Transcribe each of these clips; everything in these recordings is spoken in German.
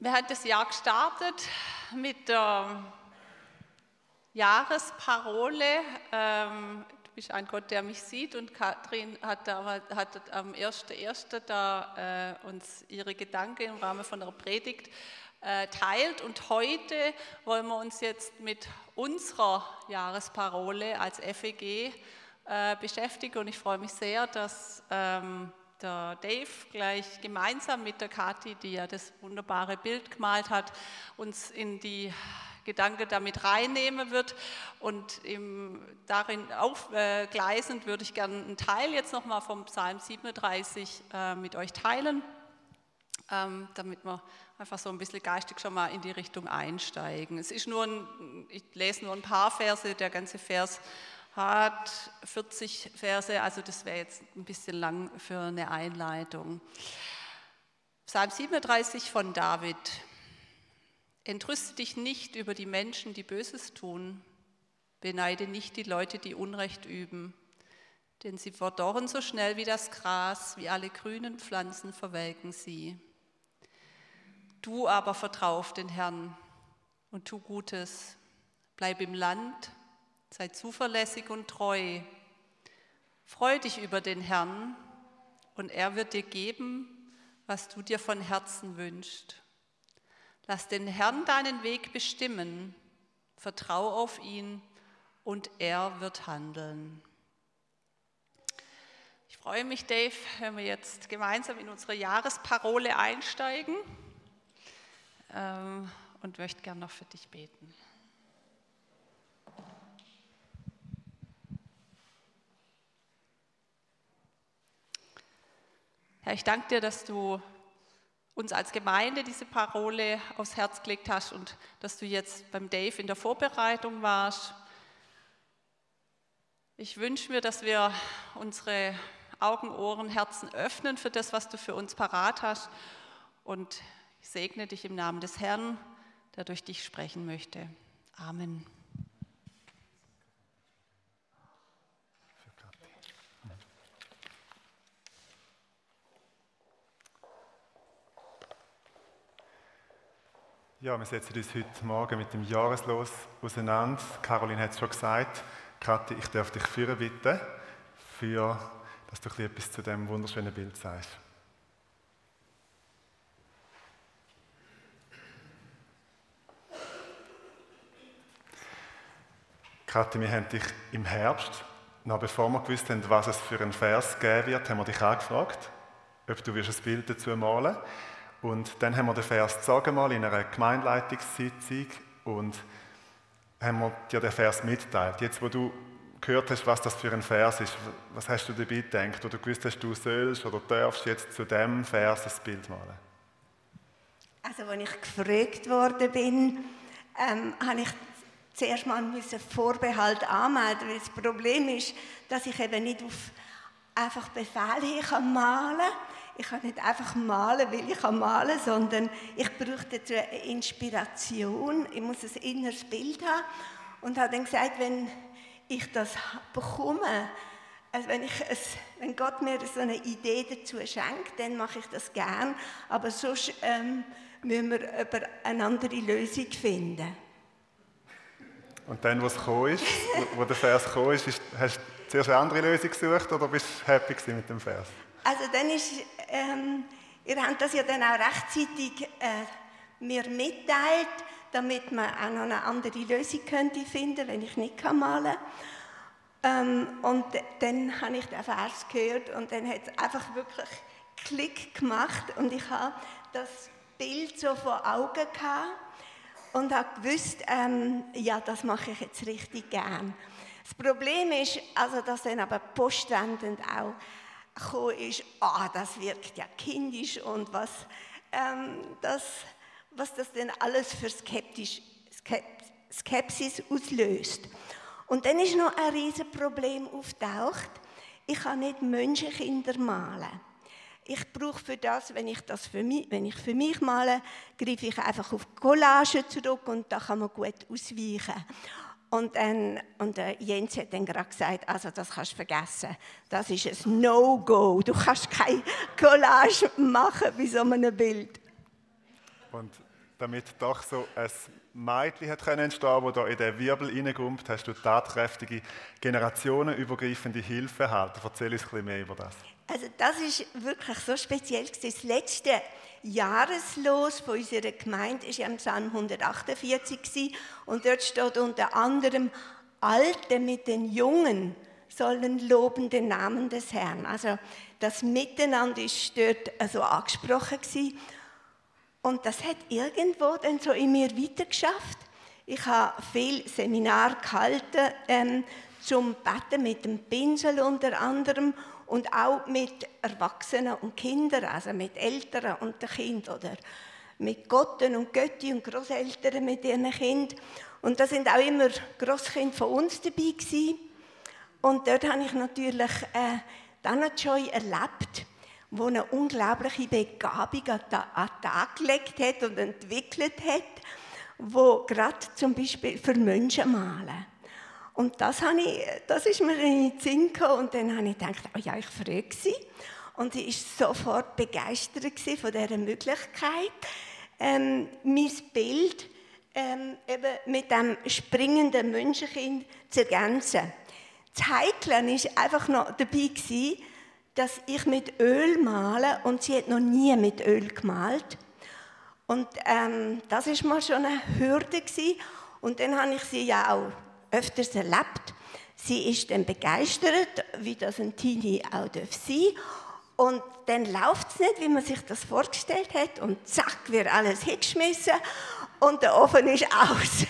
Wir haben das Jahr gestartet mit der Jahresparole. Ähm, du bist ein Gott, der mich sieht. Und Kathrin hat, da, hat am 1.1. da äh, uns ihre Gedanken im Rahmen von der Predigt äh, teilt. Und heute wollen wir uns jetzt mit unserer Jahresparole als FEG äh, beschäftigen. Und ich freue mich sehr, dass ähm, der Dave gleich gemeinsam mit der Kathi, die ja das wunderbare Bild gemalt hat, uns in die Gedanken damit reinnehmen wird. Und im, darin aufgleisend würde ich gerne einen Teil jetzt nochmal vom Psalm 37 äh, mit euch teilen, ähm, damit wir einfach so ein bisschen geistig schon mal in die Richtung einsteigen. Es ist nur ein, ich lese nur ein paar Verse, der ganze Vers hat 40 Verse, also das wäre jetzt ein bisschen lang für eine Einleitung. Psalm 37 von David. Entrüste dich nicht über die Menschen, die Böses tun. Beneide nicht die Leute, die Unrecht üben. Denn sie verdorren so schnell wie das Gras, wie alle grünen Pflanzen verwelken sie. Du aber vertrau auf den Herrn und tu Gutes. Bleib im Land Sei zuverlässig und treu. Freu dich über den Herrn und er wird dir geben, was du dir von Herzen wünschst. Lass den Herrn deinen Weg bestimmen, vertrau auf ihn und er wird handeln. Ich freue mich, Dave, wenn wir jetzt gemeinsam in unsere Jahresparole einsteigen ähm, und möchte gern noch für dich beten. Herr, ich danke dir, dass du uns als Gemeinde diese Parole aufs Herz gelegt hast und dass du jetzt beim Dave in der Vorbereitung warst. Ich wünsche mir, dass wir unsere Augen, Ohren, Herzen öffnen für das, was du für uns parat hast. Und ich segne dich im Namen des Herrn, der durch dich sprechen möchte. Amen. Ja, wir setzen uns heute Morgen mit dem Jahreslos auseinander. Caroline hat es schon gesagt. Kathi, ich darf dich führen bitten, für, dass du etwas zu dem wunderschönen Bild sagst. Kathi, wir haben dich im Herbst, noch bevor wir gewusst haben, was es für einen Vers geben wird, haben wir dich angefragt, ob du ein Bild dazu malen willst. Und dann haben wir den Vers gesagt mal in einer Gemeinleitungssitzung und haben wir dir den Vers mitteilt. Jetzt, wo du gehört hast, was das für ein Vers ist, was hast du dabei gedacht? Oder gewusst hast, du sollst oder darfst jetzt zu dem Vers ein Bild malen? Also, als ich gefragt worden bin, ähm, habe ich zuerst mal müssen Vorbehalt anmelden, weil das Problem ist, dass ich eben nicht auf einfach Befehl hier malen kann ich kann nicht einfach malen, weil ich kann malen, sondern ich brauche dazu eine Inspiration. Ich muss ein inneres Bild haben und habe dann gesagt, wenn ich das bekomme, also wenn, ich es, wenn Gott mir so eine Idee dazu schenkt, dann mache ich das gern. Aber sonst ähm, müssen wir über eine andere Lösung finden. Und dann, was ist, wo der Vers gekommen ist hast du zuerst eine andere Lösung gesucht oder bist du happy mit dem Vers? Also dann ist, ähm, ihr habt das ja dann auch rechtzeitig äh, mir mitteilt, damit man auch noch eine andere Lösung könnte finden, wenn ich nicht malen kann. Ähm, und dann habe ich den Vers gehört und dann hat es einfach wirklich Klick gemacht und ich habe das Bild so vor Augen gehabt und habe gewusst, ähm, ja, das mache ich jetzt richtig gern. Das Problem ist, also, dass dann aber postwendend auch gekommen ist, ah, das wirkt ja kindisch und was, ähm, das, was das denn alles für Skeptisch, Skepsis auslöst. Und dann ist noch ein riesiges Problem auftaucht. Ich kann nicht Menschenkinder malen. Ich brauche für das, wenn ich das für mich, wenn ich für mich male, greife ich einfach auf Collage zurück und da kann man gut ausweichen. Und, dann, und der Jens hat dann gerade gesagt, also das kannst du vergessen, das ist ein No-Go. Du kannst keine Collage machen bei so einem Bild. Und damit doch so ein Mädchen hat können entstehen, das da in den Wirbel hineingumpt, hast du tatkräftige, generationenübergreifende Hilfe erhalten. Erzähl uns ein bisschen mehr über das. Also das ist wirklich so speziell. Das letzte Jahreslos von unserer Gemeinde war im Psalm 148 und dort steht unter anderem, Alte mit den Jungen sollen loben den Namen des Herrn. Also das Miteinander ist dort so angesprochen gewesen. Und das hat irgendwo dann so in mir weitergeschafft. Ich habe viel Seminar gehalten ähm, zum Betten mit dem Pinsel unter anderem und auch mit Erwachsenen und Kindern, also mit Eltern und den Kindern oder mit Gotten und Götti und Großeltern mit ihren Kindern. Und da sind auch immer Großkinder von uns dabei gewesen. Und dort habe ich natürlich äh, Dana Joy erlebt, wo eine unglaubliche Begabung an den Tag gelegt hat und entwickelt hat, wo gerade zum Beispiel für Menschen malen. Und das, habe ich, das ist mir in den Sinn gekommen und dann habe ich gedacht, oh ja, ich frage sie. Und sie war sofort begeistert von dieser Möglichkeit, ähm, mein Bild ähm, eben mit dem springenden Menschenkind zu ergänzen. Das Heikle war einfach noch dabei, gewesen, dass ich mit Öl male und sie hat noch nie mit Öl gemalt. Und ähm, das war mal schon eine Hürde. Gewesen. Und dann habe ich sie ja auch öfters erlebt. Sie ist dann begeistert, wie das ein Teenie auch sein darf. Und dann läuft es nicht, wie man sich das vorgestellt hat. Und zack, wird alles hingeschmissen und der Ofen ist aus.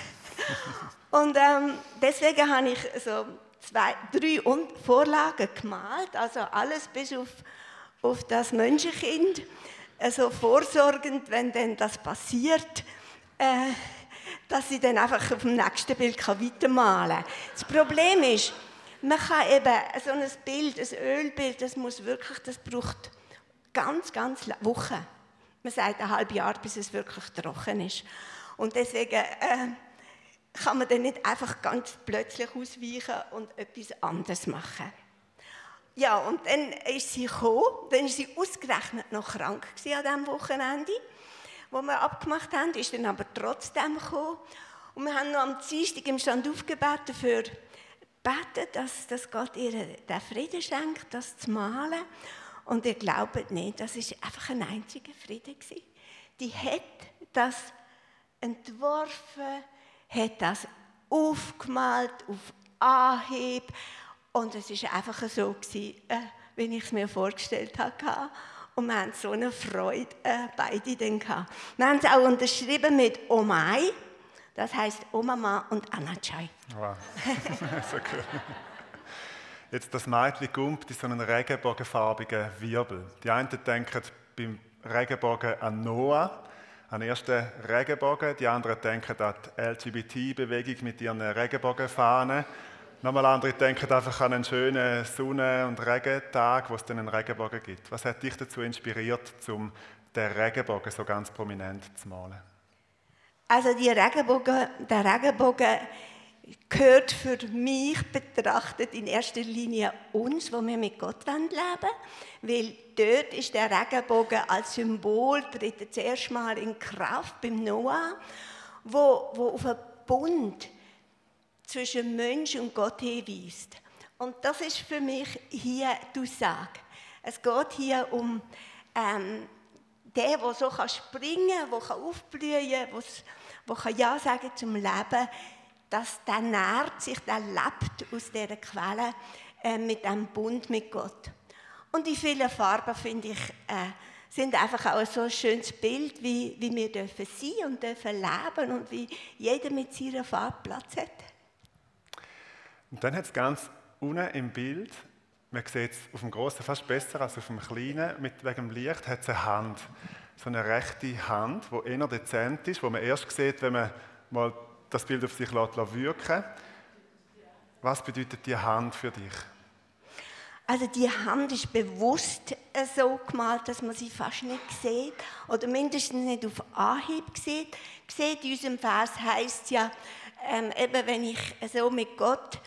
und ähm, deswegen habe ich so zwei, drei Vorlagen gemalt, also alles bis auf, auf das Menschenkind, also vorsorgend, wenn denn das passiert. Äh, dass ich dann einfach auf dem nächsten Bild weitermalen kann. Das Problem ist, man kann eben so ein Bild, ein Ölbild, das muss wirklich, das braucht ganz, ganz Wochen. Man sagt ein halbes Jahr, bis es wirklich trocken ist. Und deswegen äh, kann man dann nicht einfach ganz plötzlich ausweichen und etwas anderes machen. Ja, und dann ist sie gekommen, dann ist sie ausgerechnet noch krank an diesem Wochenende wo wir abgemacht haben, ist dann aber trotzdem gekommen. Und wir haben noch am Dienstag im Stand aufgebeten für beten, dass, dass Gott ihr den Frieden schenkt, das zu malen. Und ihr glaubt nicht, das ist einfach ein einziger Frieden gewesen. Die hat das entworfen, hat das aufgemalt auf Anhieb und es ist einfach so gewesen, äh, wie ich es mir vorgestellt habe. Und wir haben so eine Freude äh, beide dann gehabt. Wir haben es auch unterschrieben mit Omai. Das heißt Omama und Anachai. Wow. so cool. Jetzt das Mädchen gumpt in so einen regenbogenfarbigen Wirbel. Die einen denken beim Regenbogen an Noah, an den ersten Regenbogen. Die anderen denken an die LGBT-Bewegung mit ihren Regenbogenfahnen. Nochmal andere denken einfach an einen schönen Sonne- und Regentag, wo es dann einen Regenbogen gibt. Was hat dich dazu inspiriert, um den Regenbogen so ganz prominent zu malen? Also Regenbogen, der Regenbogen gehört für mich betrachtet in erster Linie uns, wo wir mit Gott leben wollen, weil dort ist der Regenbogen als Symbol tritt er zuerst mal in Kraft beim Noah, wo, wo auf einen Bund zwischen Mensch und Gott hinweist. Und das ist für mich hier die Aussage. Es geht hier um ähm, den, der so kann springen kann, der aufblühen kann, der Ja sagen zum Leben, dass der nährt sich, der lebt aus dieser Quelle äh, mit dem Bund mit Gott. Und die vielen Farben, finde ich, äh, sind einfach auch so ein schönes Bild, wie, wie wir dürfen sein und dürfen leben und wie jeder mit seiner Farbe Platz hat. Und dann hat es ganz unten im Bild, man sieht es auf dem Großen fast besser als auf dem Kleinen, mit wegen dem Licht hat es eine Hand. So eine rechte Hand, die eher dezent ist, wo man erst sieht, wenn man mal das Bild auf sich lässt, wirken Was bedeutet die Hand für dich? Also die Hand ist bewusst so gemalt, dass man sie fast nicht sieht oder mindestens nicht auf Anhieb sieht. Sieht in unserem Vers heißt ja, ähm, eben wenn ich so mit Gott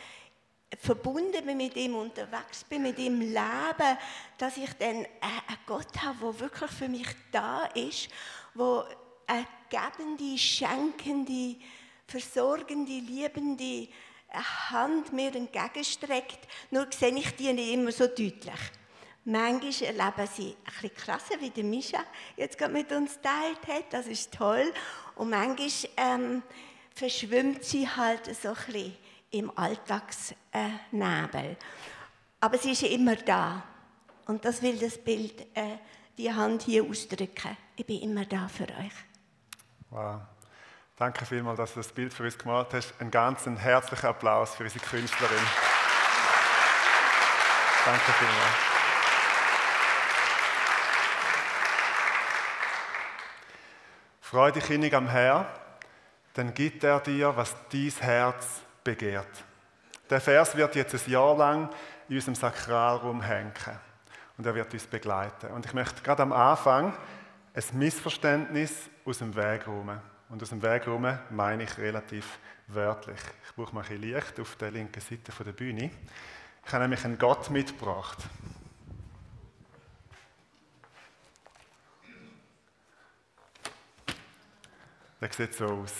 verbunden bin mit ihm, unterwegs bin mit ihm lebe, dass ich dann einen Gott habe, der wirklich für mich da ist, wo eine gebende, schenkende, versorgende, liebende Hand mir entgegenstreckt. Nur sehe ich die nicht immer so deutlich. Manchmal erleben sie bisschen krasser, wie der Mischa jetzt gerade mit uns teilt hat. Das ist toll. Und manchmal ähm, verschwimmt sie halt so ein bisschen im Alltagsnebel. Aber sie ist immer da. Und das will das Bild, äh, die Hand hier ausdrücken. Ich bin immer da für euch. Wow. Danke vielmals, dass du das Bild für uns gemalt hast. Einen ganz herzlichen Applaus für unsere Künstlerin. Danke vielmals. Freu dich innig am Herr, dann gibt er dir, was dein Herz begehrt. Der Vers wird jetzt ein Jahr lang in unserem Sakralraum hängen und er wird uns begleiten. Und ich möchte gerade am Anfang ein Missverständnis aus dem Weg räumen. Und aus dem Weg räumen meine ich relativ wörtlich. Ich brauche mal ein bisschen Licht auf der linken Seite der Bühne. Ich habe nämlich einen Gott mitgebracht. Der sieht so aus.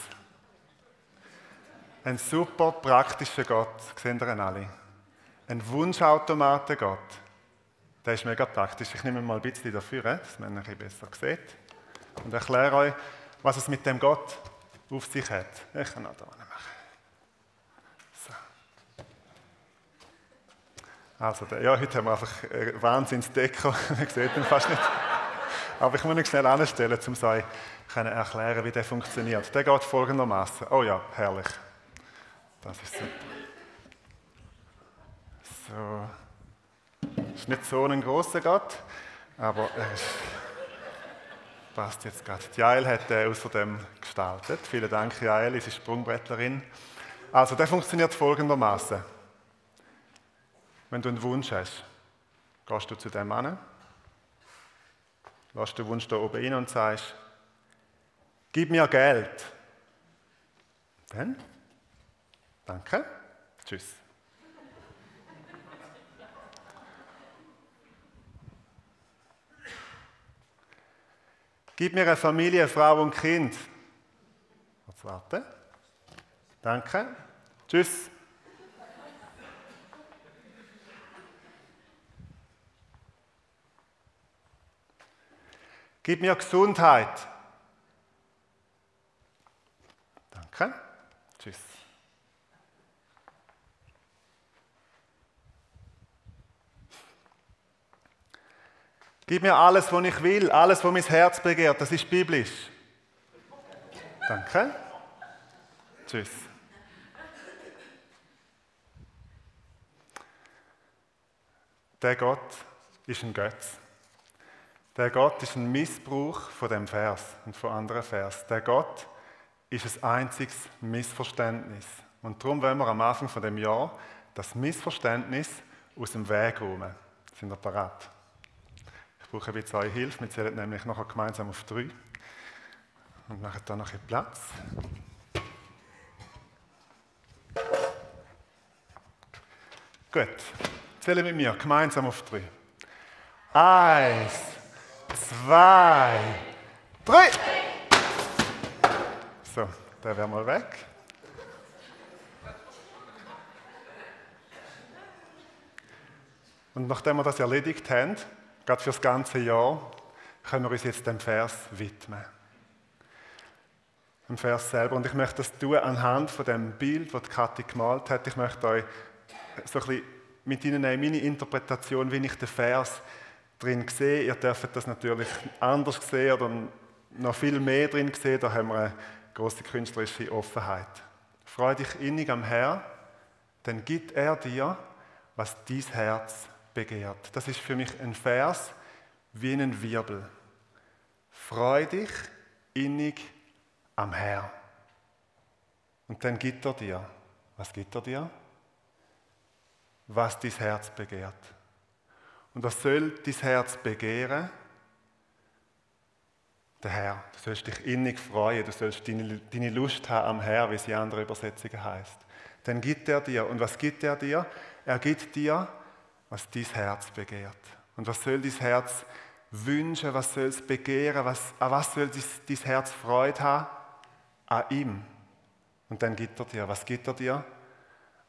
Ein super praktischer Gott, sehen ihr ihn alle. Ein Wunschautomaten Gott. Der ist mega praktisch. Ich nehme mal ein bisschen dafür, dass man ihn ein bisschen besser sieht. Und erkläre euch, was es mit dem Gott auf sich hat. Ich kann auch da machen. So. Also, der, ja, heute haben wir einfach Wahnsinns-Deko. Man sieht ihn fast nicht. Aber ich muss ihn schnell anstellen, um zu erklären, wie der funktioniert. Der geht folgendermaßen. Oh ja, herrlich. Das ist super. So. Ist nicht so ein großer Gott, aber er ist, passt jetzt gerade. Jael hat den außerdem gestaltet. Vielen Dank, Jael, unsere Sprungbrettlerin. Also, der funktioniert folgendermaßen. Wenn du einen Wunsch hast, gehst du zu dem Mann, lässt den Wunsch da oben rein und sagst, gib mir Geld. Dann Danke. Tschüss. Gib mir eine Familie, Frau und Kind. Jetzt warten. Danke. Tschüss. Gib mir Gesundheit. Danke. Tschüss. Gib mir alles, was ich will, alles, was mein Herz begehrt. Das ist biblisch. Danke. Tschüss. Der Gott ist ein Götz. Der Gott ist ein Missbrauch von dem Vers und von anderen Vers. Der Gott ist ein einziges Missverständnis. Und darum wollen wir am Anfang von dem Jahr das Missverständnis aus dem Weg räumen. Sind wir bereit? Brauche bisschen eure Hilfe. Wir zählen nämlich nachher gemeinsam auf drei und machen dann noch ein Platz. Gut, zählen mit mir gemeinsam auf drei. Eins, zwei, drei. So, der wäre mal weg. Und nachdem wir das erledigt haben, gerade für das ganze Jahr, können wir uns jetzt dem Vers widmen. Dem Vers selber. Und ich möchte das tun anhand von dem Bild, das Kathi gemalt hat. Ich möchte euch so ein bisschen mit Ihnen meine Interpretation, wie ich den Vers drin sehe. Ihr dürft das natürlich anders sehen oder noch viel mehr drin sehen. Da haben wir eine große künstlerische Offenheit. Freu dich innig am Herr, dann gibt er dir, was dein Herz begehrt. Das ist für mich ein Vers wie ein Wirbel. Freu dich innig am Herr. Und dann gibt er dir. Was gibt er dir? Was dein Herz begehrt. Und was soll dein Herz begehren? Der Herr. Du sollst dich innig freuen, du sollst deine, deine Lust haben am Herr, wie es in anderen Übersetzungen heißt. Dann gibt er dir. Und was gibt er dir? Er gibt dir was dein Herz begehrt. Und was soll dein Herz wünschen, was soll es begehren, was, an was soll dein, dein Herz Freude haben? An ihm. Und dann gibt er dir, was gibt er dir?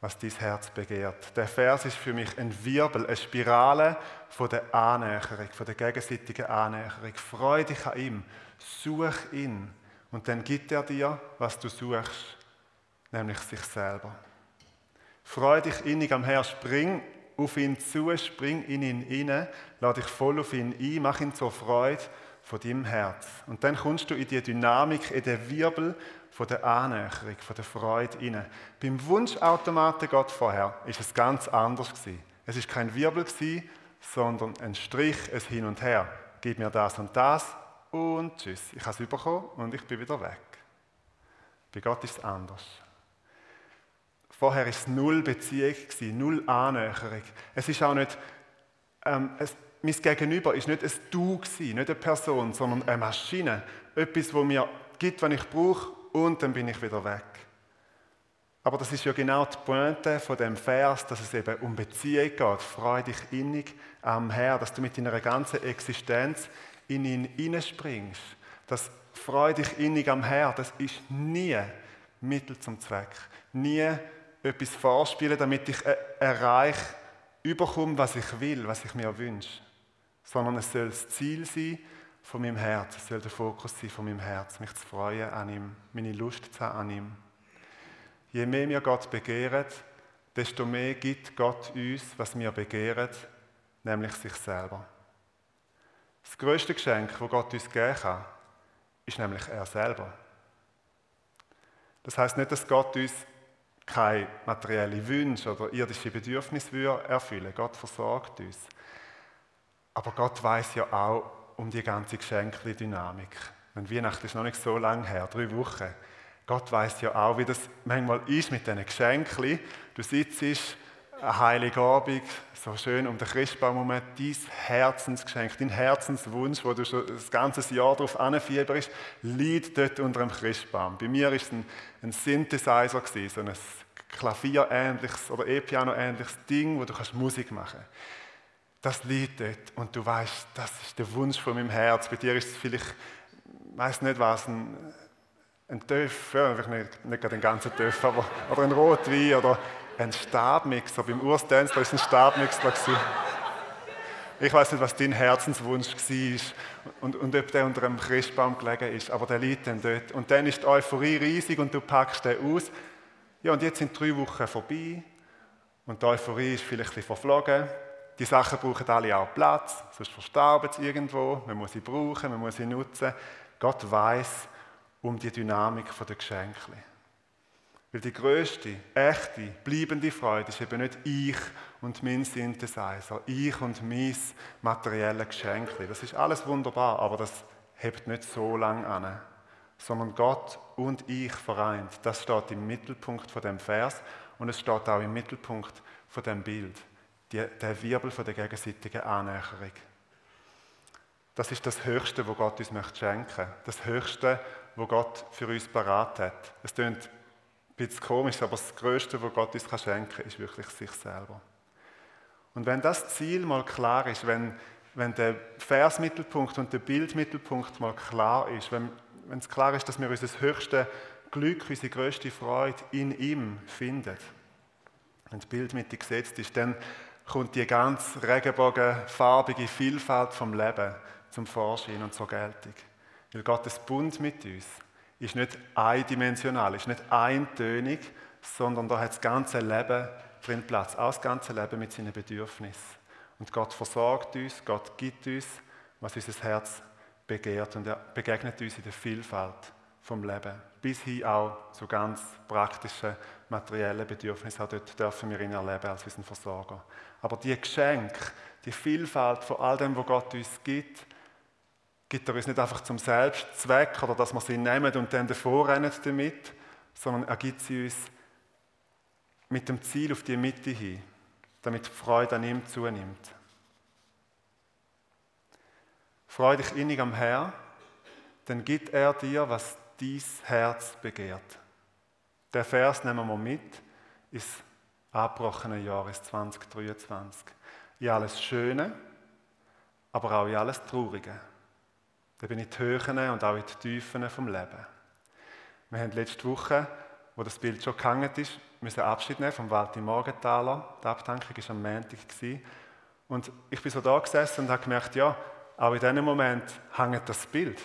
Was dein Herz begehrt. Der Vers ist für mich ein Wirbel, eine Spirale von der Annäherung, von der gegenseitigen Annäherung. Freu dich an ihm, such ihn und dann gibt er dir, was du suchst, nämlich sich selber. Freu dich innig am Herrn, spring auf ihn zu, spring in ihn hinein, lade dich voll auf ihn ein, mach ihn zur Freude von deinem Herz. Und dann kommst du in die Dynamik, in den Wirbel von der Annäherung, von der Freude hinein. Beim Wunschautomaten Gott vorher ist es ganz anders gewesen. Es ist kein Wirbel gewesen, sondern ein Strich, ein Hin und Her. Gib mir das und das und tschüss. Ich habe es bekommen und ich bin wieder weg. Bei Gott ist es anders. Vorher war es null Beziehung, null Annäherung. Es ist auch nicht, ähm, es, mein Gegenüber ist nicht ein Du, nicht eine Person, sondern eine Maschine. Etwas, wo mir gibt, was ich brauche, und dann bin ich wieder weg. Aber das ist ja genau die Pointe von dem Vers, dass es eben um Beziehung geht. Freu dich innig am Herr, dass du mit deiner ganzen Existenz in ihn hineinspringst. Das Freu dich innig am Herr, das ist nie Mittel zum Zweck. Nie etwas vorspielen, damit ich erreiche, überkomme, was ich will, was ich mir wünsche. Sondern es soll das Ziel sein von meinem Herz. Es soll der Fokus sein von meinem Herz, mich zu freuen an ihm, meine Lust zu haben an ihm. Je mehr wir Gott begehren, desto mehr gibt Gott uns, was wir begehren, nämlich sich selber. Das größte Geschenk, das Gott uns geben kann, ist nämlich er selber. Das heißt nicht, dass Gott uns keine materiellen Wünsche oder irdische Bedürfnisse erfüllen Gott versorgt uns. Aber Gott weiß ja auch um die ganze Geschenkli-Dynamik. Weihnachten ist noch nicht so lange her, drei Wochen. Gott weiß ja auch, wie das manchmal ist mit diesen Geschenkli. Du sitzt eine heilige Abend, so schön um den Christbaum herum, dein Herzensgeschenk, dein Herzenswunsch, wo du schon das ganze Jahr darauf anfieberst, liegt dort unter dem Christbaum. Bei mir war es ein, ein Synthesizer, gewesen, so ein Klavier-ähnliches oder E-Piano-ähnliches Ding, wo du kannst Musik machen kannst. Das liegt dort und du weißt, das ist der Wunsch von meinem Herz. Bei dir ist es vielleicht, ich weiß nicht was, ein, ein Töff, ja, nicht, nicht gerade den ganzen Töff, aber oder ein Rotwein oder ein Stabmixer. Beim Urs Denzler war ein Stabmixer. Ich weiß nicht, was dein Herzenswunsch war und, und ob der unter einem Christbaum gelegen ist, aber der liegt dann dort. Und dann ist die Euphorie riesig und du packst den aus. Ja, und jetzt sind drei Wochen vorbei und die Euphorie ist vielleicht ein verflogen. Die Sachen brauchen alle auch Platz, sonst verstauben sie irgendwo. Man muss sie brauchen, man muss sie nutzen. Gott weiß um die Dynamik der Geschenke. Weil die größte, echte, bleibende Freude ist eben nicht ich und mein Synthesizer, ich und mein materielles Geschenk. Das ist alles wunderbar, aber das hebt nicht so lang an. Sondern Gott und ich vereint. Das steht im Mittelpunkt von dem Vers und es steht auch im Mittelpunkt von dem Bild. Die, der Wirbel von der gegenseitigen Annäherung. Das ist das Höchste, wo Gott uns möchte schenken. Das Höchste, wo Gott für uns parat hat. Es klingt ein bisschen komisch, aber das Größte, was Gott uns schenken kann, ist wirklich sich selber. Und wenn das Ziel mal klar ist, wenn, wenn der Versmittelpunkt und der Bildmittelpunkt mal klar ist, wenn, wenn es klar ist, dass wir unser höchstes Glück, unsere größte Freude in ihm finden, wenn das Bild mit gesetzt ist, dann kommt die ganz regenbogenfarbige Vielfalt vom Leben zum Vorschein und zur Geltung. Weil Gottes Bund mit uns ist nicht eindimensional, ist nicht eintönig, sondern da hat das ganze Leben drin Platz, auch das ganze Leben mit seinen Bedürfnissen. Und Gott versorgt uns, Gott gibt uns, was unser Herz begehrt und er begegnet uns in der Vielfalt vom Leben. Bis hin auch zu ganz praktischen, materiellen Bedürfnissen. Auch dort dürfen wir ihn erleben als unseren Versorger. Aber die Geschenke, die Vielfalt von all dem, was Gott uns gibt, gibt er uns nicht einfach zum Selbstzweck oder dass wir sie nehmen und dann davor rennen damit, sondern er gibt sie uns mit dem Ziel auf die Mitte hin, damit Freude an ihm zunimmt. Freu dich innig am Herr, dann gibt er dir, was dies Herz begehrt. Der Vers nehmen wir mit ins abgebrochene Jahres 2023. In alles Schöne, aber auch in alles Traurige. Da bin ich die Höhen und auch in die Tiefen vom Leben. Wir haben letzte Woche, wo das Bild schon gehangen ist, müssen Abschied nehmen vom Walti Morgenthaler. Die Abtankung war am Montag. Und ich bin so da gesessen und habe gemerkt, ja, auch in diesem Moment hängt das Bild.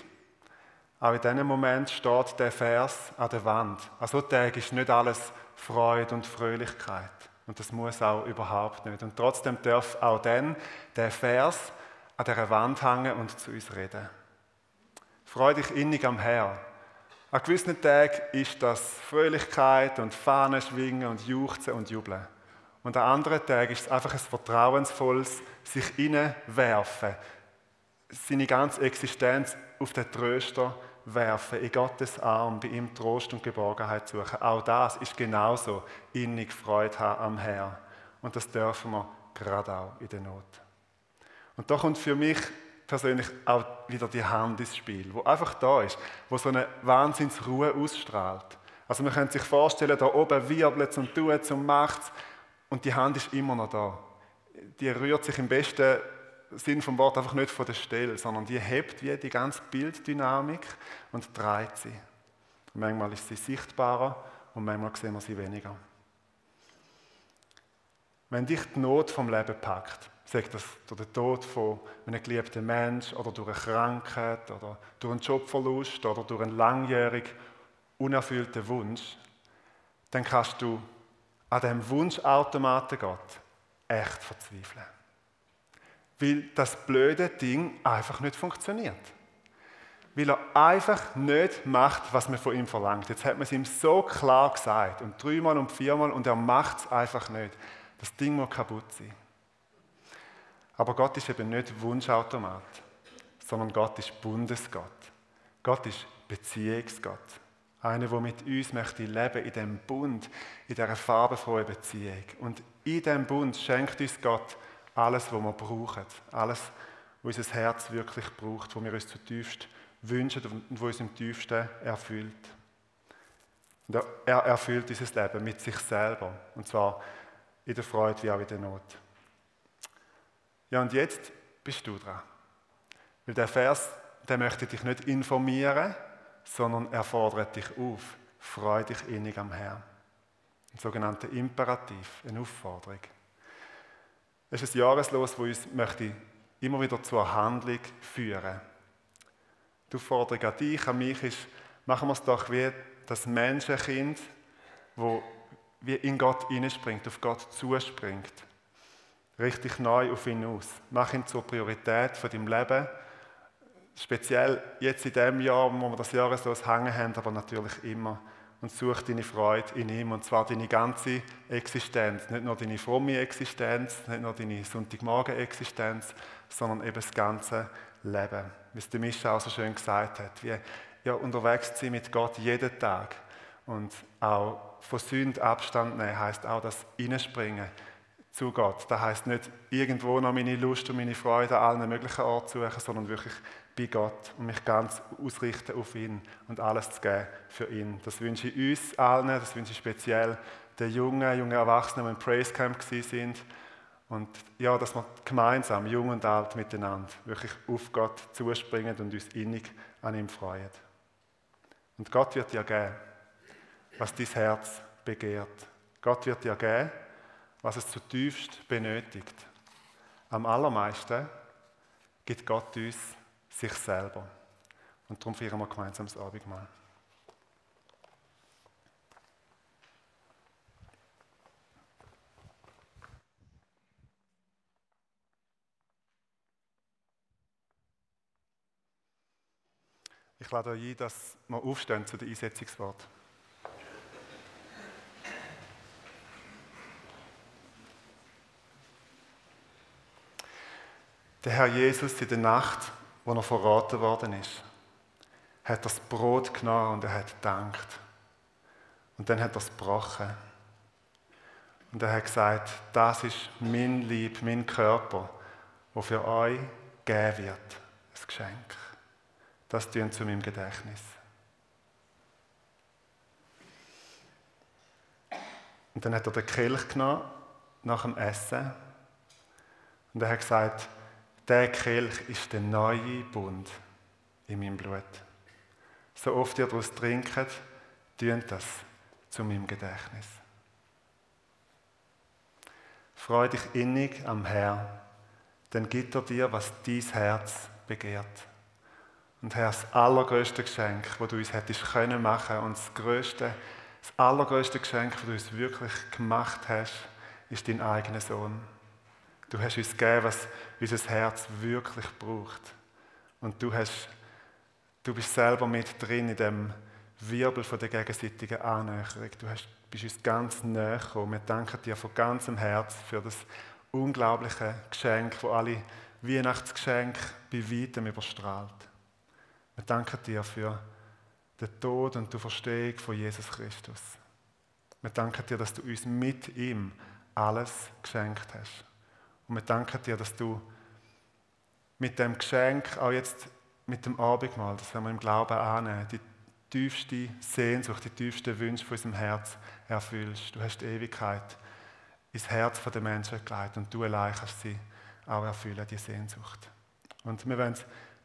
Auch in diesem Moment steht der Vers an der Wand. An so Tagen ist nicht alles Freude und Fröhlichkeit. Und das muss auch überhaupt nicht. Und trotzdem darf auch dann der Vers an dieser Wand hängen und zu uns reden. Freu dich innig am Herrn. An gewissen Tagen ist das Fröhlichkeit und Fahnen schwingen und Juchzen und Jubeln. Und an anderen Tagen ist es einfach ein vertrauensvolles sich hineinwerfen, seine ganze Existenz auf den Tröster werfen, in Gottes Arm, bei ihm Trost und Geborgenheit suchen. Auch das ist genauso innig Freude haben am Herrn. Und das dürfen wir gerade auch in der Not. Und da kommt für mich persönlich auch wieder die Hand ins Spiel, wo einfach da ist, wo so eine Wahnsinnsruhe ausstrahlt. Also man könnte sich vorstellen, da oben wirbelt und tut und macht und die Hand ist immer noch da. Die rührt sich im besten Sinn vom Wort einfach nicht von der Stelle, sondern die hebt wie die ganze Bilddynamik und dreht sie. Manchmal ist sie sichtbarer und manchmal sehen wir sie weniger. Wenn dich die Not vom Leben packt, sagt das durch den Tod von einem geliebten Mensch oder durch eine Krankheit oder durch einen Jobverlust oder durch einen langjährig unerfüllten Wunsch, dann kannst du an dem Wunschautomaten Gott echt verzweifeln. Weil das blöde Ding einfach nicht funktioniert. Weil er einfach nicht macht, was man von ihm verlangt. Jetzt hat man es ihm so klar gesagt und dreimal und viermal und er macht es einfach nicht. Das Ding muss kaputt sein. Aber Gott ist eben nicht Wunschautomat, sondern Gott ist Bundesgott. Gott ist Beziehungsgott. Einer, der mit uns möchte leben in dem Bund, in dieser farbenfrohen Beziehung. Und in dem Bund schenkt uns Gott alles, was wir brauchen. Alles, was unser Herz wirklich braucht, was wir uns zutiefst wünschen und was uns im tiefsten erfüllt. Und er erfüllt unser Leben mit sich selber. Und zwar in der Freude wie auch in der Not. Ja, und jetzt bist du dran. Weil der Vers, der möchte dich nicht informieren, sondern er fordert dich auf. Freu dich innig am Herrn. Ein sogenannter Imperativ, eine Aufforderung. Es ist ein Jahreslos, wo uns möchte immer wieder zur Handlung führen. Die Aufforderung an dich, an mich ist, machen wir es doch wie das Menschenkind, wo wie in Gott hineinspringt, auf Gott zuspringt. Richtig neu auf ihn aus. Mach ihn zur Priorität von deinem Leben. Speziell jetzt in dem Jahr, wo wir das Jahreslos hängen haben, aber natürlich immer und such deine Freude in ihm und zwar deine ganze Existenz, nicht nur deine fromme Existenz, nicht nur deine Sonntagmorgen-Existenz, sondern eben das ganze Leben. Wie es der Mischa auch so schön gesagt hat, wie ja, unterwegs zu sein mit Gott jeden Tag und auch von Sünd Abstand nehmen, heißt auch das Innenspringen Gott. Das heißt nicht irgendwo noch meine Lust und meine Freude an allen möglichen Orten suchen, sondern wirklich bei Gott und mich ganz ausrichten auf ihn und alles zu geben für ihn. Das wünsche ich uns allen, das wünsche ich speziell den jungen, jungen Erwachsenen, die im Praise Camp sind. Und ja, dass wir gemeinsam, jung und alt miteinander, wirklich auf Gott zuspringen und uns innig an ihm freuen. Und Gott wird dir geben, was dein Herz begehrt. Gott wird dir geben, was es zutiefst benötigt. Am allermeisten gibt Gott uns sich selber. Und darum feiern wir gemeinsam das Abendmahl. Ich lade euch ein, dass wir aufstehen zu den Einsetzungswort. Der Herr Jesus in der Nacht wo er verraten worden ist, hat das Brot genommen und er hat gedankt. Und dann hat er es gebrochen. Und er hat gesagt, das ist mein Lieb, mein Körper, wo für euch gegeben wird. Ein Geschenk. Das tun zu meinem Gedächtnis. Und dann hat er den Kelch genommen nach dem Essen. Und er hat gesagt, der Kelch ist der neue Bund in meinem Blut. So oft ihr daraus trinkt, tun das zu meinem Gedächtnis. Freu dich innig am Herrn, dann gibt er dir, was dein Herz begehrt. Und Herr, das allergrößte Geschenk, das du uns hättest können machen und das größte, das allergrößte Geschenk, das du uns wirklich gemacht hast, ist dein eigener Sohn. Du hast uns gegeben, was unser Herz wirklich braucht. Und du, hast, du bist selber mit drin in dem Wirbel von der gegenseitigen Annäherung. Du hast, bist uns ganz näher gekommen. Wir danken dir von ganzem Herz für das unglaubliche Geschenk, das alle Weihnachtsgeschenke bei weitem überstrahlt. Wir danken dir für den Tod und die Verstehung von Jesus Christus. Wir danken dir, dass du uns mit ihm alles geschenkt hast. Und wir danken dir, dass du mit dem Geschenk, auch jetzt mit dem Abendmahl, das wir im Glauben annehmen, die tiefste Sehnsucht, die tiefsten Wünsche von unserem Herz erfüllst. Du hast die Ewigkeit ins Herz der Menschen gelegt und du allein kannst sie auch erfüllen, die Sehnsucht. Und wir wollen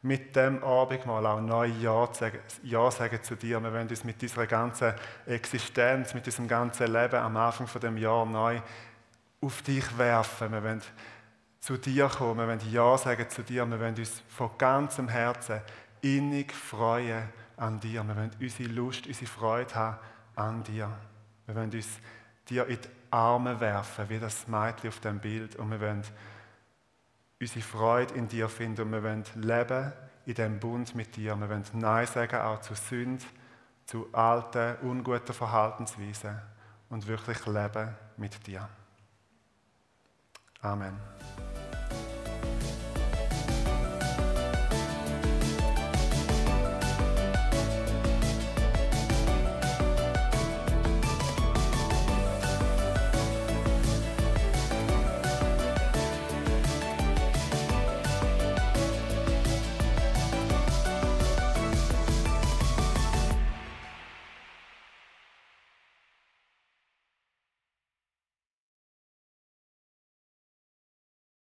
mit dem Abendmahl auch neu ja sagen, ja sagen zu dir. Wir wollen uns mit dieser ganzen Existenz, mit diesem ganzen Leben am Anfang von dem Jahr neu auf dich werfen. Wir wollen zu dir kommen, wir wollen Ja sagen zu dir, wir wollen uns von ganzem Herzen innig freuen an dir. Wir wollen unsere Lust, unsere Freude haben an dir. Wir wollen uns dir in die Arme werfen, wie das Mädchen auf dem Bild. Und wir wollen unsere Freude in dir finden und wir wollen leben in dem Bund mit dir. Wir wollen Nein sagen auch zu Sünd, zu alten, unguten Verhaltensweisen und wirklich leben mit dir. Amen.